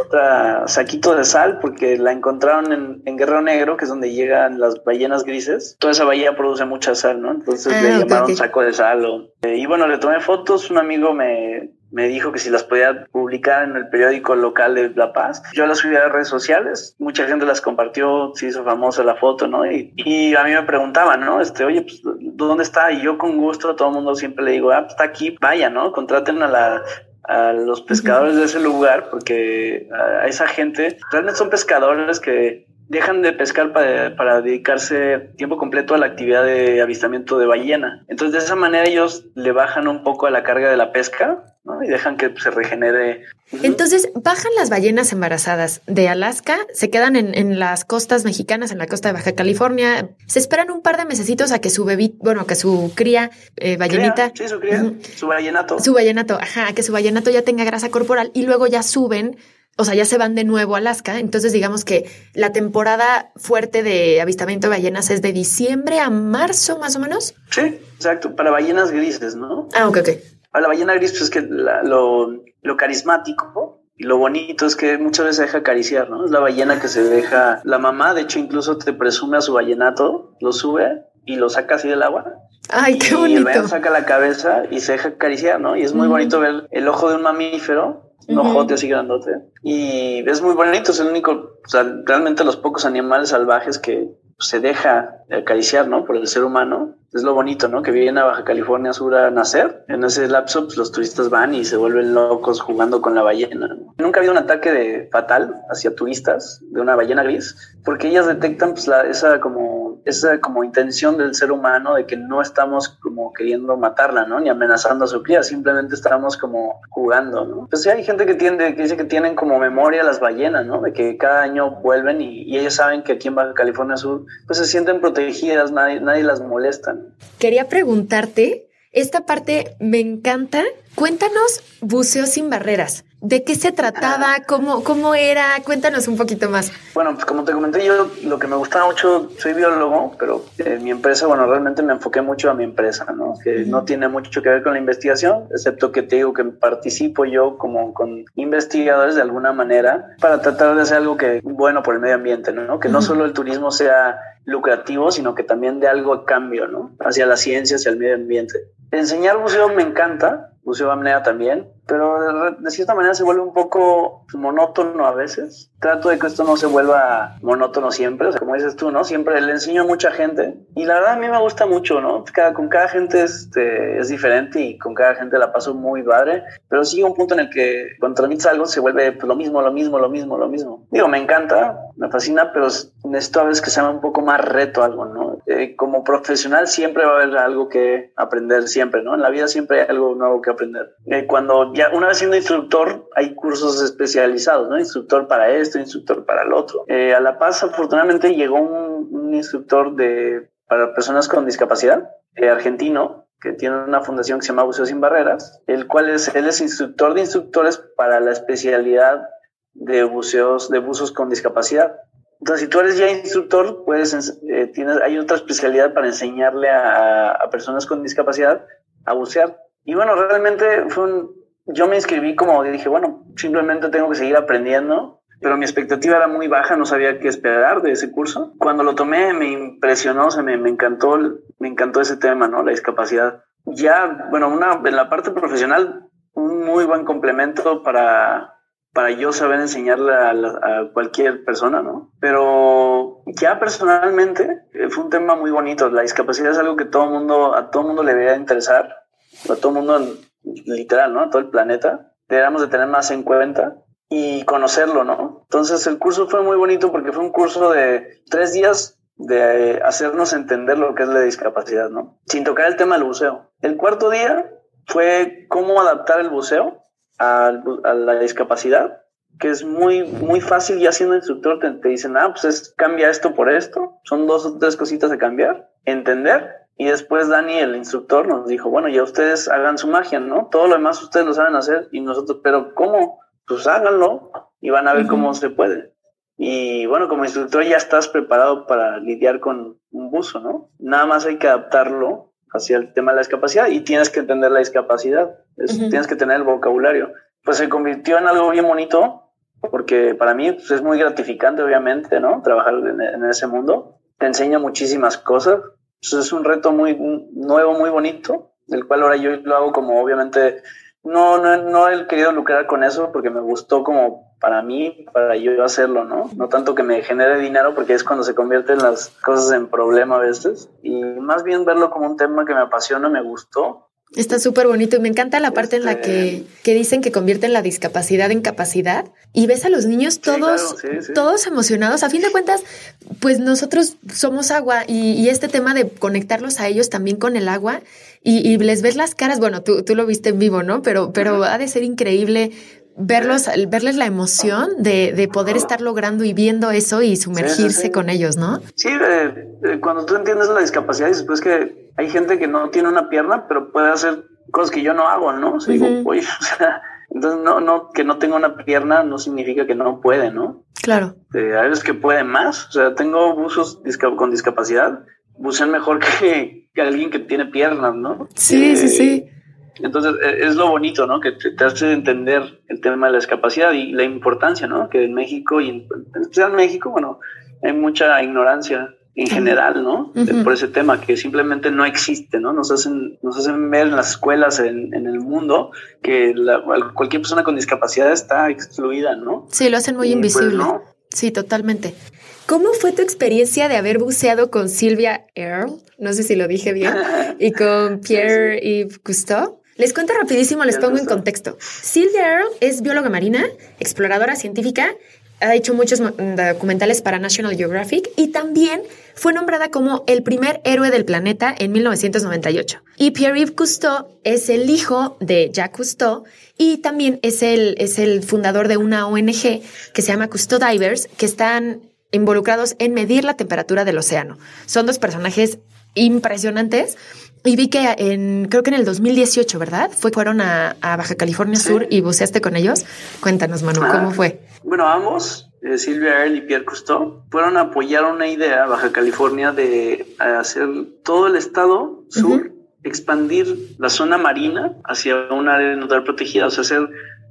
otra saquito de sal, porque la encontraron en, en, Guerrero Negro, que es donde llegan las ballenas grises. Toda esa bahía produce mucha sal, ¿no? Entonces le ah, llamaron saco de sal. Eh, y bueno, le tomé fotos, un amigo me, me dijo que si las podía publicar en el periódico local de La Paz. Yo las subí a las redes sociales, mucha gente las compartió, se hizo famosa la foto, ¿no? Y, y a mí me preguntaban, ¿no? Este, oye, pues, ¿dónde está? Y yo con gusto a todo el mundo siempre le digo, ah, pues, está aquí, vaya, ¿no? Contraten a la a los pescadores de ese lugar, porque a esa gente realmente son pescadores que dejan de pescar para, para, dedicarse tiempo completo a la actividad de avistamiento de ballena. Entonces, de esa manera ellos le bajan un poco a la carga de la pesca ¿no? y dejan que se regenere. Entonces, bajan las ballenas embarazadas de Alaska, se quedan en, en, las costas mexicanas, en la costa de Baja California, se esperan un par de mesecitos a que su bebé, bueno, que su cría eh, ballenita. sí, su cría, su ballenato. Su ballenato, ajá, que su ballenato ya tenga grasa corporal y luego ya suben o sea, ya se van de nuevo a Alaska. Entonces, digamos que la temporada fuerte de avistamiento de ballenas es de diciembre a marzo, más o menos. Sí, exacto. Para ballenas grises, ¿no? Ah, ok, ok. Para la ballena gris, pues es que lo, lo carismático y lo bonito es que muchas veces se deja acariciar, ¿no? Es la ballena que se deja. La mamá, de hecho, incluso te presume a su ballenato, lo sube y lo saca así del agua. Ay, qué bonito. Y el saca la cabeza y se deja acariciar, ¿no? Y es muy bonito ver el ojo de un mamífero un ojote así grandote. Y es muy bonito, es el único, o sea, realmente los pocos animales salvajes que se deja acariciar, ¿no? Por el ser humano. Es lo bonito, ¿no? Que viene a Baja California Sur a nacer. En ese lapso, pues, los turistas van y se vuelven locos jugando con la ballena. Nunca ha habido un ataque de fatal hacia turistas de una ballena gris, porque ellas detectan pues, la, esa como esa como intención del ser humano de que no estamos como queriendo matarla, ¿no? Ni amenazando a su cría, simplemente estamos como jugando, ¿no? Pues hay gente que, tiene, que dice que tienen como memoria las ballenas, ¿no? De que cada año vuelven y, y ellos saben que aquí en Baja California Sur pues se sienten protegidas, nadie, nadie las molesta. Quería preguntarte, esta parte me encanta. Cuéntanos Buceo sin Barreras. ¿De qué se trataba? ¿Cómo, ¿Cómo era? Cuéntanos un poquito más. Bueno, pues como te comenté, yo lo que me gustaba mucho, soy biólogo, pero en mi empresa, bueno, realmente me enfoqué mucho a mi empresa, ¿no? Que no tiene mucho que ver con la investigación, excepto que te digo que participo yo como con investigadores de alguna manera para tratar de hacer algo que bueno por el medio ambiente, ¿no? Que no solo el turismo sea lucrativo, sino que también de algo a cambio, ¿no? Hacia la ciencia, hacia el medio ambiente. Enseñar buceo me encanta, buceo apnea también, pero de, cierta manera se vuelve un poco monótono a veces. Trato de que esto no se vuelva monótono siempre, o sea, como dices tú, ¿no? Siempre le enseño a mucha gente y la verdad a mí me gusta mucho, ¿no? Cada, con cada gente este, es diferente y con cada gente la paso muy padre, pero sí un punto en el que cuando transmites algo se vuelve pues, lo mismo, lo mismo, lo mismo, lo mismo. Digo, me encanta, me fascina, pero necesito a veces que sea un poco más reto algo, ¿no? Eh, como profesional siempre va a haber algo que aprender, siempre, ¿no? En la vida siempre hay algo nuevo que aprender. Eh, cuando ya una vez siendo instructor, hay cursos especializados, ¿no? Instructor para esto, instructor para el otro. Eh, a La Paz, afortunadamente, llegó un, un instructor de, para personas con discapacidad, argentino, que tiene una fundación que se llama Buceo Sin Barreras, el cual es, él es instructor de instructores para la especialidad de buceos, de buzos con discapacidad. Entonces, si tú eres ya instructor, puedes, eh, tienes, hay otra especialidad para enseñarle a, a, personas con discapacidad a bucear. Y bueno, realmente fue un, yo me inscribí como dije, bueno, simplemente tengo que seguir aprendiendo, pero mi expectativa era muy baja, no sabía qué esperar de ese curso. Cuando lo tomé me impresionó, se me, me encantó, me encantó ese tema, ¿no? La discapacidad. Ya, bueno, una, en la parte profesional, un muy buen complemento para, para yo saber enseñarle a, cualquier persona, ¿no? Pero ya personalmente eh, fue un tema muy bonito. La discapacidad es algo que todo mundo, a todo mundo le debería interesar, a todo mundo literal, ¿no? A todo el planeta. Deberíamos de tener más en cuenta y conocerlo, ¿no? Entonces el curso fue muy bonito porque fue un curso de tres días de hacernos entender lo que es la discapacidad, ¿no? Sin tocar el tema del buceo. El cuarto día fue cómo adaptar el buceo a, la discapacidad, que es muy, muy fácil ya siendo instructor, te, dicen, ah, pues es, cambia esto por esto, son dos o tres cositas de cambiar, entender, y después Dani, el instructor, nos dijo, bueno, ya ustedes hagan su magia, ¿no? Todo lo demás ustedes lo saben hacer y nosotros, pero ¿cómo? Pues háganlo y van a ver cómo se puede. Y bueno, como instructor ya estás preparado para lidiar con un buzo, ¿no? Nada más hay que adaptarlo hacia el tema de la discapacidad y tienes que entender la discapacidad, tienes que tener el vocabulario. pues se convirtió en algo bien bonito, porque para mí pues, es muy gratificante, obviamente, ¿no? Trabajar en, ese mundo. Te enseña muchísimas cosas. Es un reto muy nuevo, muy bonito, del cual ahora yo lo hago como, obviamente, no, no, no he querido lucrar con eso porque me gustó como para mí, para yo hacerlo, ¿no? No tanto que me genere dinero porque es cuando se convierten las cosas en problema a veces. Y más bien verlo como un tema que me apasiona, me gustó Está súper bonito y me encanta la parte en la que, este que, dicen que convierten la discapacidad en capacidad y ves a los niños todos, todos emocionados. A fin de cuentas, pues nosotros somos agua y, este tema de conectarlos a ellos también con el agua y, les ves las caras. Bueno, tú, tú lo viste en vivo, ¿no? Pero, pero ha de ser increíble verlos, verles la emoción de, de, poder estar logrando y viendo eso y sumergirse con ellos, ¿no? Sí, cuando tú entiendes la discapacidad, y después que hay gente que no tiene una pierna, pero puede hacer cosas que yo no hago, ¿no? O sea, digo, oye, o sea, entonces no, no, que no tenga una pierna no significa que no puede, ¿no? Claro. Eh, hay veces que puede más, o sea, tengo buzos con discapacidad, bucean mejor que, que alguien que tiene piernas, ¿no? Sí, sí, sí entonces e, es lo bonito, ¿no? Que te, hace entender el tema de la discapacidad y la importancia, ¿no? Que en México y en, especial en México, bueno, hay mucha ignorancia en general, ¿no? Por ese tema que simplemente no existe, ¿no? Nos hacen, nos hacen ver en las escuelas, en, el mundo, que cualquier persona con discapacidad está excluida, ¿no? Sí, lo hacen muy pues, invisible. Sí, totalmente. ¿Cómo fue tu experiencia de haber buceado con Silvia Earle? No sé si lo dije bien. y con Pierre Yves Cousteau. Les cuento rapidísimo, les pongo en contexto. Sylvia Earle es bióloga marina, exploradora científica, ha hecho muchos documentales para National Geographic y también fue nombrada como el primer héroe del planeta en 1998. Y Pierre-Yves Cousteau es el hijo de Jacques Cousteau y también es el, es el fundador de una ONG que se llama Cousteau Divers, que están involucrados en medir la temperatura del océano. Son dos personajes impresionantes y vi que en, creo que en el 2018, ¿verdad? Fue, fueron a, Baja California Sur y buceaste con ellos. Cuéntanos, Manu, ¿cómo fue? Bueno, ambos, eh, Silvia Earle y Pierre Cousteau, fueron a apoyar una idea Baja California de hacer todo el estado sur, expandir la zona marina hacia un área natural protegida, o sea, hacer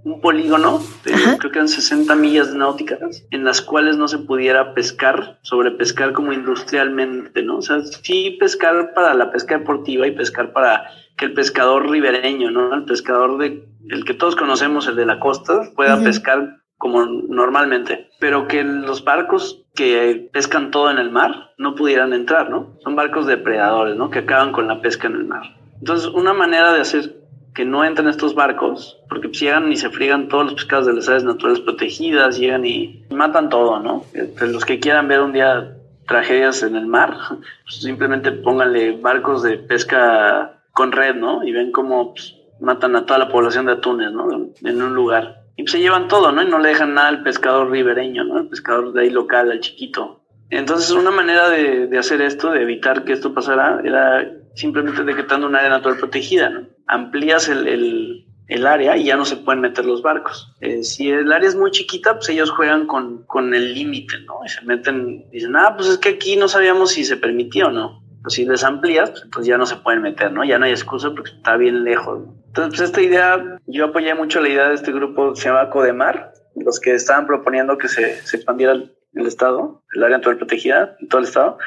un polígono, de, creo que eran 60 millas náuticas, en las cuales no se pudiera pescar, sobre pescar como industrialmente, ¿no? O sea, sí pescar para la pesca deportiva y pescar para que el pescador ribereño, ¿no? El pescador de, el que todos conocemos, el de la costa, pueda pescar como normalmente, pero que los barcos que pescan todo en el mar no pudieran entrar, ¿no? Son barcos depredadores, ¿no? Que acaban con la pesca en el mar. Entonces, una manera de hacer que no entren estos barcos, porque pues llegan y se friegan todos los pescados de las áreas naturales protegidas, llegan y matan todo, ¿no? los que quieran ver un día tragedias en el mar, pues simplemente pónganle barcos de pesca con red, ¿no? Y ven cómo pues, matan a toda la población de atunes, ¿no? En un lugar. Y pues se llevan todo, ¿no? Y no le dejan nada al pescador ribereño, ¿no? El pescador de ahí local, al chiquito. Entonces, una manera de hacer esto, de evitar que esto pasara, era simplemente decretando un área natural protegida, ¿no? Amplías el, el, área y ya no se pueden meter los barcos. Eh, si el área es muy chiquita, pues ellos juegan con, con el límite, ¿no? Y se meten, dicen, ah, pues es que aquí no sabíamos si se permitía o no. Pues si les amplías, pues ya no se pueden meter, ¿no? Ya no hay excusa porque está bien lejos. Entonces, pues esta idea, yo apoyé mucho la idea de este grupo, se llama Codemar, los que estaban proponiendo que se, se expandiera el, el estado, el área natural protegida, en todo el estado.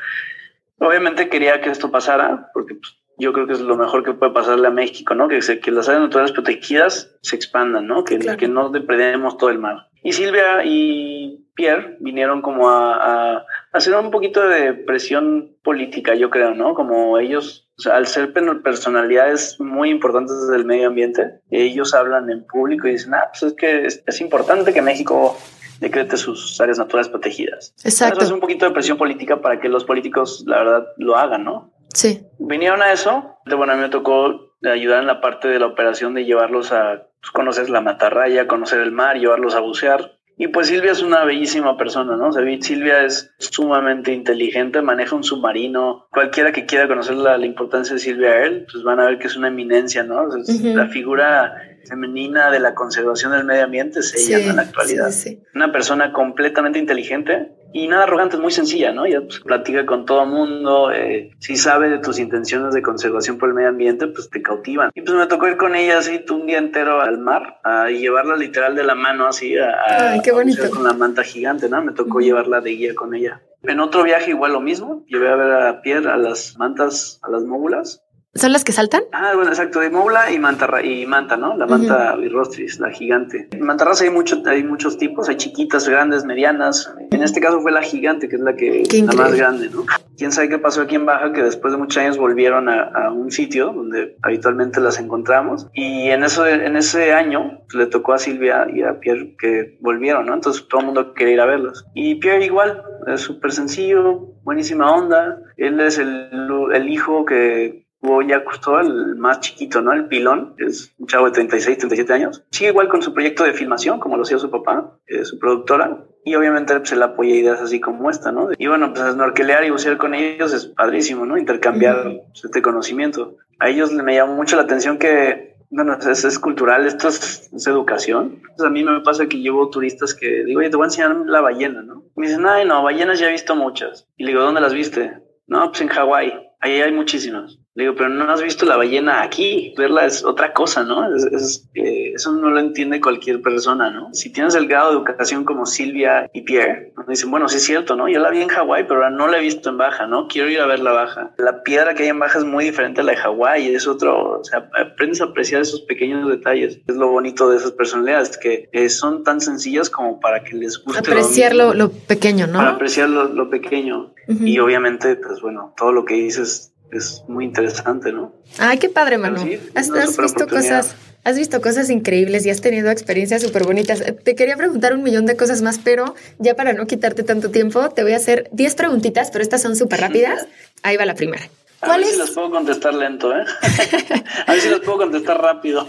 Obviamente quería que esto pasara, porque pues, yo creo que es lo mejor que puede pasarle a México, ¿no? Que, se, que las áreas naturales protegidas se expandan, ¿no? Que, que no depredemos todo el mar. Y Silvia y Pierre vinieron como a, a, hacer un poquito de presión política, yo creo, ¿no? Como ellos, o sea, al ser personalidades muy importantes del medio ambiente, ellos hablan en público y dicen, ah, pues es que es, es importante que México decrete sus áreas naturales protegidas. Exacto. es un poquito de presión política para que los políticos, la verdad, lo hagan, ¿no? Sí. Vinieron a eso. Bueno, a mí me tocó ayudar en la parte de la operación de llevarlos a pues, conocer la matarraya, conocer el mar, llevarlos a bucear. Y pues Silvia es una bellísima persona, ¿no? O sea, Silvia es sumamente inteligente, maneja un submarino. Cualquiera que quiera conocer la, importancia de Silvia Earle, pues van a ver que es una eminencia, ¿no? es La figura femenina de la conservación del medio ambiente es ella en la actualidad. Una persona completamente inteligente y nada arrogante, es muy sencilla, ¿no? Ella pues, platica con todo el mundo, eh, si sabe de tus intenciones de conservación por el medio ambiente, pues te cautivan. Y pues me tocó ir con ella así un día entero al mar a llevarla literal de la mano así a, Ay, qué bonito. con la manta gigante, ¿no? Me tocó llevarla de guía con ella. En otro viaje igual lo mismo, llevé a ver a Pierre a las mantas, a las móbulas ¿Son las que saltan? Ah, bueno, exacto, de Moula y Manta, y Manta, ¿no? La Manta virrostris, la gigante. En Mantarras hay, mucho, hay muchos tipos, hay chiquitas, grandes, medianas. En este caso fue la gigante, que es la que la más grande, ¿no? Quién sabe qué pasó aquí en Baja, que después de muchos años volvieron a, un sitio donde habitualmente las encontramos. Y en, eso, en ese año le tocó a Silvia y a Pierre que volvieron, ¿no? Entonces todo el mundo quería ir a verlas. Y Pierre igual, es súper sencillo, buenísima onda. Él es el, el hijo que ya costó el más chiquito, ¿no? El pilón, es un chavo de 36, 37 años. Sigue igual con su proyecto de filmación, como lo hacía su papá, eh, su productora. Y obviamente pues, él apoya ideas así como esta, ¿no? Y bueno, pues snorkelear y bucear con ellos es padrísimo, ¿no? Intercambiar este conocimiento. A ellos me llamó mucho la atención que, bueno, es, es cultural, esto es, educación. a mí me pasa que llevo turistas que digo, oye, te voy a enseñar la ballena, ¿no? me dicen, ay, no, ballenas ya he visto muchas. Y le digo, ¿dónde las viste? No, pues en Hawái. Ahí hay muchísimas. Le digo, pero no has visto la ballena aquí. Verla es otra cosa, ¿no? Es, eh, eso no lo entiende cualquier persona, ¿no? Si tienes el grado de educación como Silvia y Pierre, dicen, bueno, sí es cierto, ¿no? Yo la vi en Hawái, pero no la he visto en Baja, ¿no? Quiero ir a ver la Baja. La piedra que hay en Baja es muy diferente a la de Hawái. Es otro, o sea, aprendes a apreciar esos pequeños detalles. Es lo bonito de esas personalidades, que eh, son tan sencillas como para que les guste. Apreciar lo, lo, pequeño, ¿no? Para apreciar lo, pequeño. Y obviamente, pues bueno, todo lo que dices es muy interesante, ¿no? Ay, qué padre, Manu. has, visto cosas, has visto cosas increíbles y has tenido experiencias súper bonitas. Te quería preguntar un millón de cosas más, pero ya para no quitarte tanto tiempo, te voy a hacer 10 preguntitas, pero estas son súper rápidas. Ahí va la primera. A ver si las puedo contestar lento, ¿eh? a ver si las puedo contestar rápido.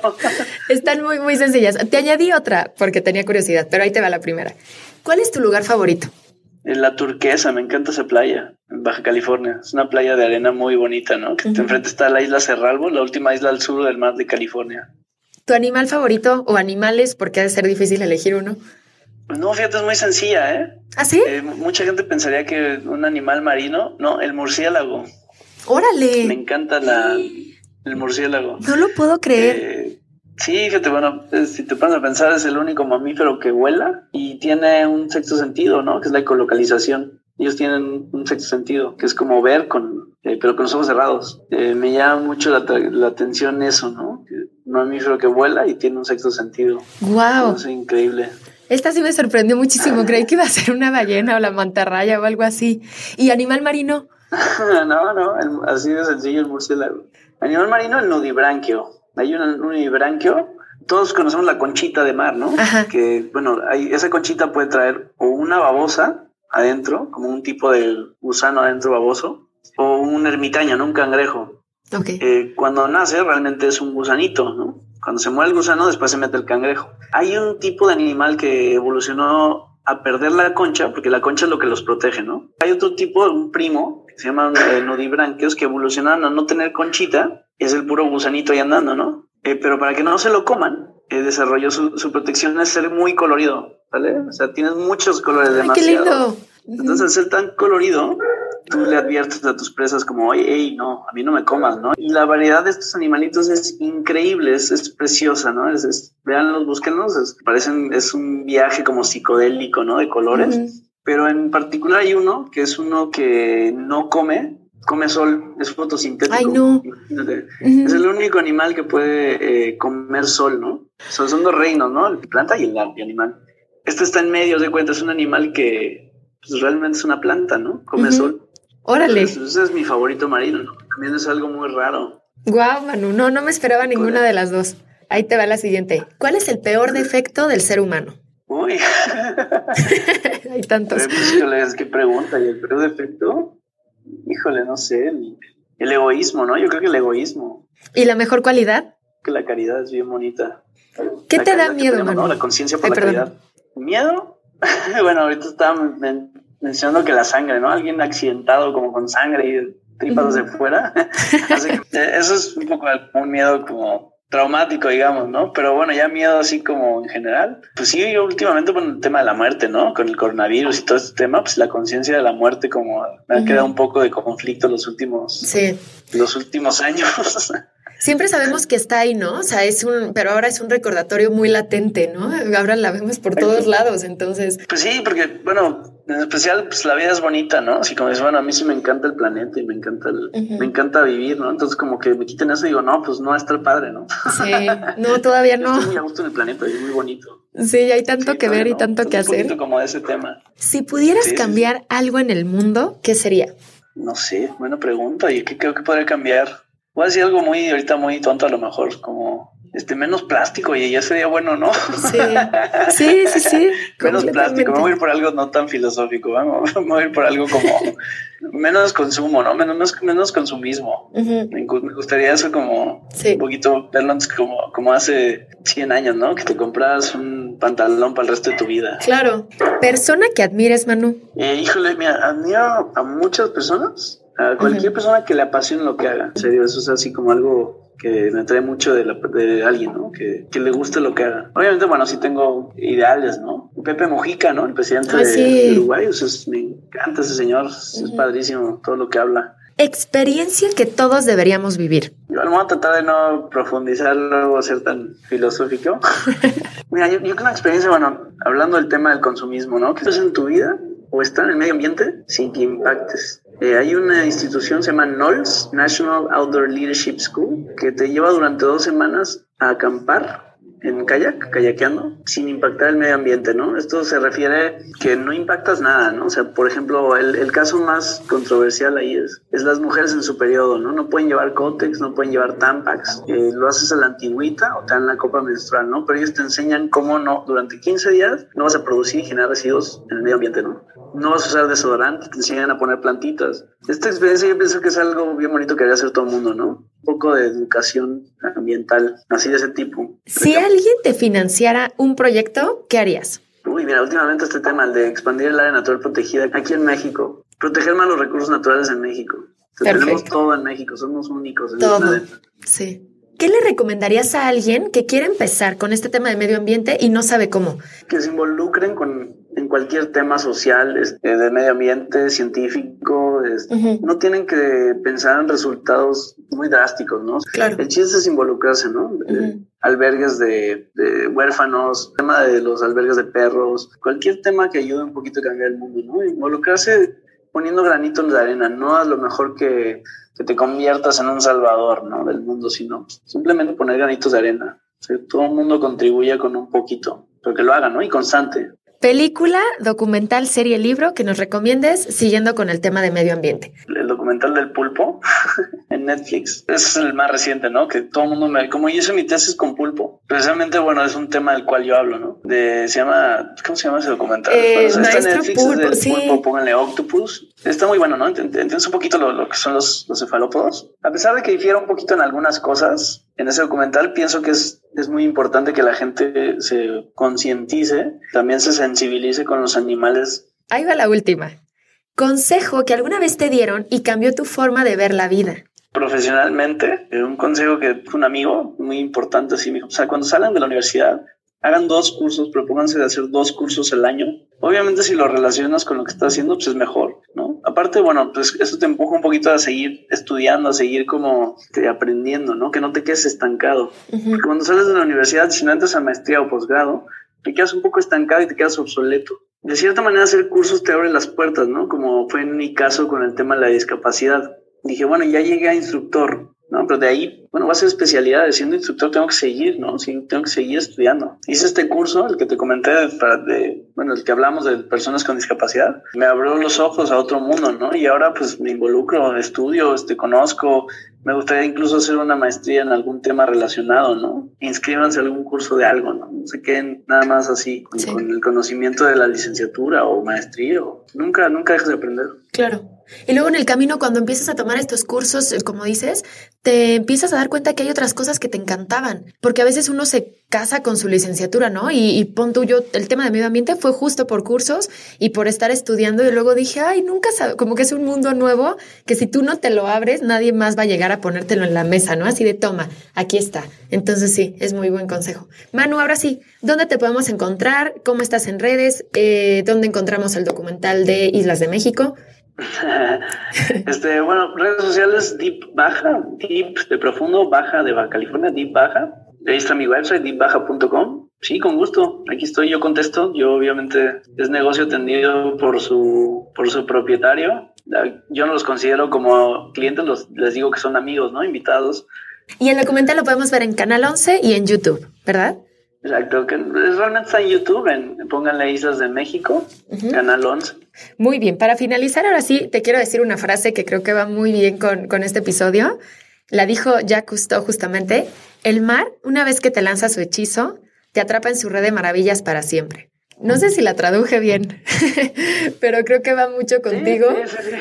Están muy, muy sencillas. Te añadí otra porque tenía curiosidad, pero ahí te va la primera. ¿Cuál es tu lugar favorito? En la turquesa, me encanta esa playa, en Baja California. Es una playa de arena muy bonita, ¿no? Que enfrente está la isla Cerralbo, la última isla al sur del mar de California. ¿Tu animal favorito o animales? Porque ha de ser difícil elegir uno. Pues no, fíjate, es muy sencilla, ¿eh? ¿Ah, sí? Eh, mucha gente pensaría que un animal marino, no, el murciélago. ¡Órale! Me encanta la, el murciélago. No lo puedo creer. Eh, Sí, fíjate, bueno, si te pones a pensar, es el único mamífero que vuela y tiene un sexto sentido, ¿no? Que es la ecolocalización. Ellos tienen un sexto sentido, que es como ver con, eh, pero con los ojos cerrados. Eh, me llama mucho la, atención eso, ¿no? Un mamífero que vuela y tiene un sexto sentido. Wow. Es increíble. Esta sí me sorprendió muchísimo. Creí que iba a ser una ballena o la mantarraya o algo así. ¿Y animal marino? no, no, así de sencillo el murciélago. Animal marino, el nudibranquio hay un, un Todos conocemos la conchita de mar, ¿no? Que, bueno, hay, esa conchita puede traer o una babosa adentro, como un tipo de gusano adentro baboso, o un ermitaño, ¿no? Un cangrejo. Okay. Eh, cuando nace realmente es un gusanito, ¿no? Cuando se muere el gusano, después se mete el cangrejo. Hay un tipo de animal que evolucionó a perder la concha, porque la concha es lo que los protege, ¿no? Hay otro tipo, un primo, que se llama eh, nudibranquios, que evolucionaron a no tener conchita es el puro gusanito ahí andando, ¿no? Eh, pero para que no se lo coman, eh, desarrolló su, protección es ser muy colorido, ¿vale? O sea, tienes muchos colores Ay, ¡Qué lindo! Entonces, al ser tan colorido, tú le adviertes a tus presas como, oye, hey, no, a mí no me comas, ¿no? Y la variedad de estos animalitos es increíble, es, preciosa, ¿no? Es, es, véanlos, búsquenlos, parecen, es un viaje como psicodélico, ¿no? De colores. Pero en particular hay uno que es uno que no come, come sol, es fotosintético. Ay, no. Es el único animal que puede eh, comer sol, ¿no? Son, son dos reinos, ¿no? La planta y el animal. Este está en medio, de cuenta, es un animal que pues, realmente es una planta, ¿no? Come sol. Órale. ese es mi favorito marino, ¿no? También es algo muy raro. Guau, Manu, no, no me esperaba ninguna de las dos. Ahí te va la siguiente. ¿Cuál es el peor defecto del ser humano? Uy. Hay tantos. Pues, ¿Qué pregunta? ¿Y el peor defecto? Híjole, no sé, el, egoísmo, ¿no? Yo creo que el egoísmo. ¿Y la mejor cualidad? Que la caridad es bien bonita. ¿Qué te da miedo, no, La conciencia por la caridad. ¿Miedo? bueno, ahorita estaba mencionando que la sangre, ¿no? Alguien accidentado como con sangre y tripas de fuera. Eh, eso es un poco un miedo como traumático, digamos, ¿no? Pero bueno, ya miedo así como en general. Pues sí, yo últimamente con el tema de la muerte, ¿no? Con el coronavirus y todo este tema, pues la conciencia de la muerte como me ha quedado un poco de conflicto los últimos, sí. los últimos años. Siempre sabemos que está ahí, ¿no? O sea, es un, pero ahora es un recordatorio muy latente, ¿no? Ahora la vemos por todos lados, entonces. Pues sí, porque, bueno, en especial, pues la vida es bonita, ¿no? Así como dices, bueno, a mí sí me encanta el planeta y me encanta el, me encanta vivir, ¿no? Entonces, como que me quiten eso y digo, no, pues no, está el padre, ¿no? Sí, no, todavía no. Estoy muy a gusto en el planeta y es muy bonito. Sí, hay tanto que ver y tanto que hacer. como ese tema. Si pudieras cambiar algo en el mundo, ¿qué sería? No sé, buena pregunta. ¿Y qué creo que podría cambiar? Voy a decir algo muy, ahorita muy tonto a lo mejor, como este menos plástico y ya sería bueno, ¿no? Sí, sí, sí, sí. menos plástico, voy a ir por algo no tan filosófico, vamos, voy a ir por algo como menos consumo, ¿no? Menos, menos consumismo. me, gustaría eso como un poquito verlo como, como hace 100 años, ¿no? Que te compras un pantalón para el resto de tu vida. Claro. Persona que admires, Manu. Eh, híjole, mira, admiro a muchas personas a cualquier persona que le apasione lo que haga. En serio, eso es así como algo que me atrae mucho de, de alguien, ¿no? Que, que, le guste lo que haga. Obviamente, bueno, sí tengo ideales, ¿no? Pepe Mojica, ¿no? El presidente ah, de, Uruguay, o sea, me encanta ese señor, es padrísimo todo lo que habla. Experiencia que todos deberíamos vivir. Yo voy a tratar de no profundizar luego ser tan filosófico. Mira, yo, yo con la experiencia, bueno, hablando del tema del consumismo, ¿no? ¿Qué haces en tu vida o estar en el medio ambiente sin que impactes eh, hay una institución, se llama NOLS, National Outdoor Leadership School, que te lleva durante dos semanas a acampar en kayak, kayakeando, sin impactar el medio ambiente, ¿no? Esto se refiere que no impactas nada, ¿no? O sea, por ejemplo, el, el caso más controversial ahí es, es las mujeres en su periodo, ¿no? No pueden llevar cótex, no pueden llevar tampax, eh, lo haces a la antigüita o te dan la copa menstrual, ¿no? Pero ellos te enseñan cómo no, durante 15 días no vas a producir y generar residuos en el medio ambiente, ¿no? no vas a usar desodorante, te enseñan a poner plantitas. Esta experiencia yo pienso que es algo bien bonito que debería hacer todo el mundo, ¿no? Poco de educación ambiental, así de ese tipo. Si alguien te financiara un proyecto, ¿qué harías? Uy, mira, últimamente este tema, el de expandir el área natural protegida aquí en México, proteger más los recursos naturales en México. tenemos todo en México, somos únicos en todo. Sí. ¿Qué le recomendarías a alguien que quiere empezar con este tema de medio ambiente y no sabe cómo? Que se involucren con, en cualquier tema social, este, de medio ambiente, científico. Este, no tienen que pensar en resultados muy drásticos, ¿no? Claro. El chiste es involucrarse, ¿no? albergues de, de, huérfanos, tema de los albergues de perros, cualquier tema que ayude un poquito a cambiar el mundo, ¿no? Involucrarse poniendo granitos de arena, no a lo mejor que, que te conviertas en un salvador ¿no? del mundo, sino simplemente poner granitos de arena. que todo el mundo contribuya con un poquito, pero que lo haga, ¿no? Y constante. Película, documental, serie, libro que nos recomiendes siguiendo con el tema de medio ambiente. El documental del pulpo en Netflix es el más reciente, ¿no? Que todo el mundo me... Como yo hice mi tesis con pulpo, precisamente, bueno, es un tema del cual yo hablo, ¿no? De, se llama... ¿Cómo se llama ese documental? Eh, está en Netflix, pulpo, es pulpo, pónganle Octopus. Está muy bueno, ¿no? Entiendes un poquito lo, que son los, los cefalópodos. A pesar de que difiere un poquito en algunas cosas, en ese documental pienso que es, es muy importante que la gente se concientice, también se sensibilice con los animales. Ahí va la última. Consejo que alguna vez te dieron y cambió tu forma de ver la vida. Profesionalmente, eh, un consejo que un amigo muy importante, así, o sea, cuando salgan de la universidad, hagan dos cursos, propónganse de hacer dos cursos al año. Obviamente si lo relacionas con lo que estás haciendo, pues es mejor, ¿no? Aparte, bueno, pues eso te empuja un poquito a seguir estudiando, a seguir como te, aprendiendo, ¿no? Que no te quedes estancado. Cuando sales de la universidad, si no entras a maestría o posgrado, te quedas un poco estancado y te quedas obsoleto. De cierta manera, hacer cursos te abre las puertas, ¿no? Como fue en mi caso con el tema de la discapacidad. Dije, bueno, ya llegué a instructor, ¿no? Pero de ahí, bueno, va a ser especialidad, siendo instructor tengo que seguir, ¿no? Sí, tengo que seguir estudiando. Hice este curso, el que te comenté, para de, bueno, el que hablamos de personas con discapacidad, me abrió los ojos a otro mundo, ¿no? Y ahora pues me involucro, estudio, este, conozco, me gustaría incluso hacer una maestría en algún tema relacionado, ¿no? Inscríbanse a algún curso de algo, ¿no? No se queden nada más así con, con el conocimiento de la licenciatura o maestría. O... Nunca, nunca dejes de aprender. Claro. Y luego en el camino, cuando empiezas a tomar estos cursos, eh, como dices, te empiezas a dar cuenta que hay otras cosas que te encantaban, porque a veces uno se casa con su licenciatura, ¿no? Y, y pon tú, yo, el tema de medio ambiente fue justo por cursos y por estar estudiando y luego dije, ay, nunca sabe, como que es un mundo nuevo que si tú no te lo abres, nadie más va a llegar a ponértelo en la mesa, ¿no? Así de toma, aquí está. Entonces sí, es muy buen consejo. Manu, ahora sí, ¿dónde te podemos encontrar? ¿Cómo estás en redes? Eh, ¿Dónde encontramos el documental de Islas de México? este, bueno, redes sociales Deep Baja, Deep de profundo, Baja de Baja California, Deep Baja. Ahí está mi website, deepbaja.com. Sí, con gusto. Aquí estoy, yo contesto. Yo obviamente es negocio atendido por su, por su propietario. Yo no los considero como clientes, los, les digo que son amigos, ¿no? Invitados. Y el documental lo podemos ver en Canal 11 y en YouTube, ¿verdad? Exacto, que realmente está en YouTube, en, pónganle Islas de México, Canal 11. Muy bien, para finalizar ahora sí, te quiero decir una frase que creo que va muy bien con, con este episodio. La dijo Jacques Cousteau justamente, el mar, una vez que te lanza su hechizo, te atrapa en su red de maravillas para siempre. No sé si la traduje bien, pero creo que va mucho contigo. Sí, sí,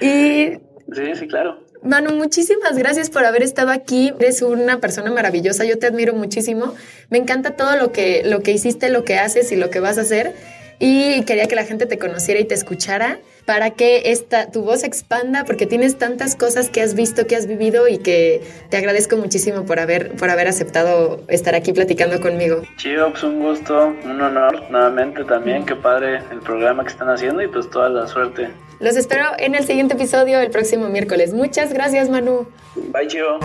sí. Y sí, sí, claro. Manu, muchísimas gracias por haber estado aquí. Eres una persona maravillosa. Yo te admiro muchísimo. Me encanta todo lo que, lo que hiciste, lo que haces y lo que vas a hacer. Y quería que la gente te conociera y te escuchara para que esta, tu voz expanda, porque tienes tantas cosas que has visto, que has vivido y que te agradezco muchísimo por haber, por haber aceptado estar aquí platicando conmigo. Chido, pues un gusto, un honor nuevamente también, qué padre el programa que están haciendo y pues toda la suerte. Los espero en el siguiente episodio el próximo miércoles. Muchas gracias, Manu. Bye, chido.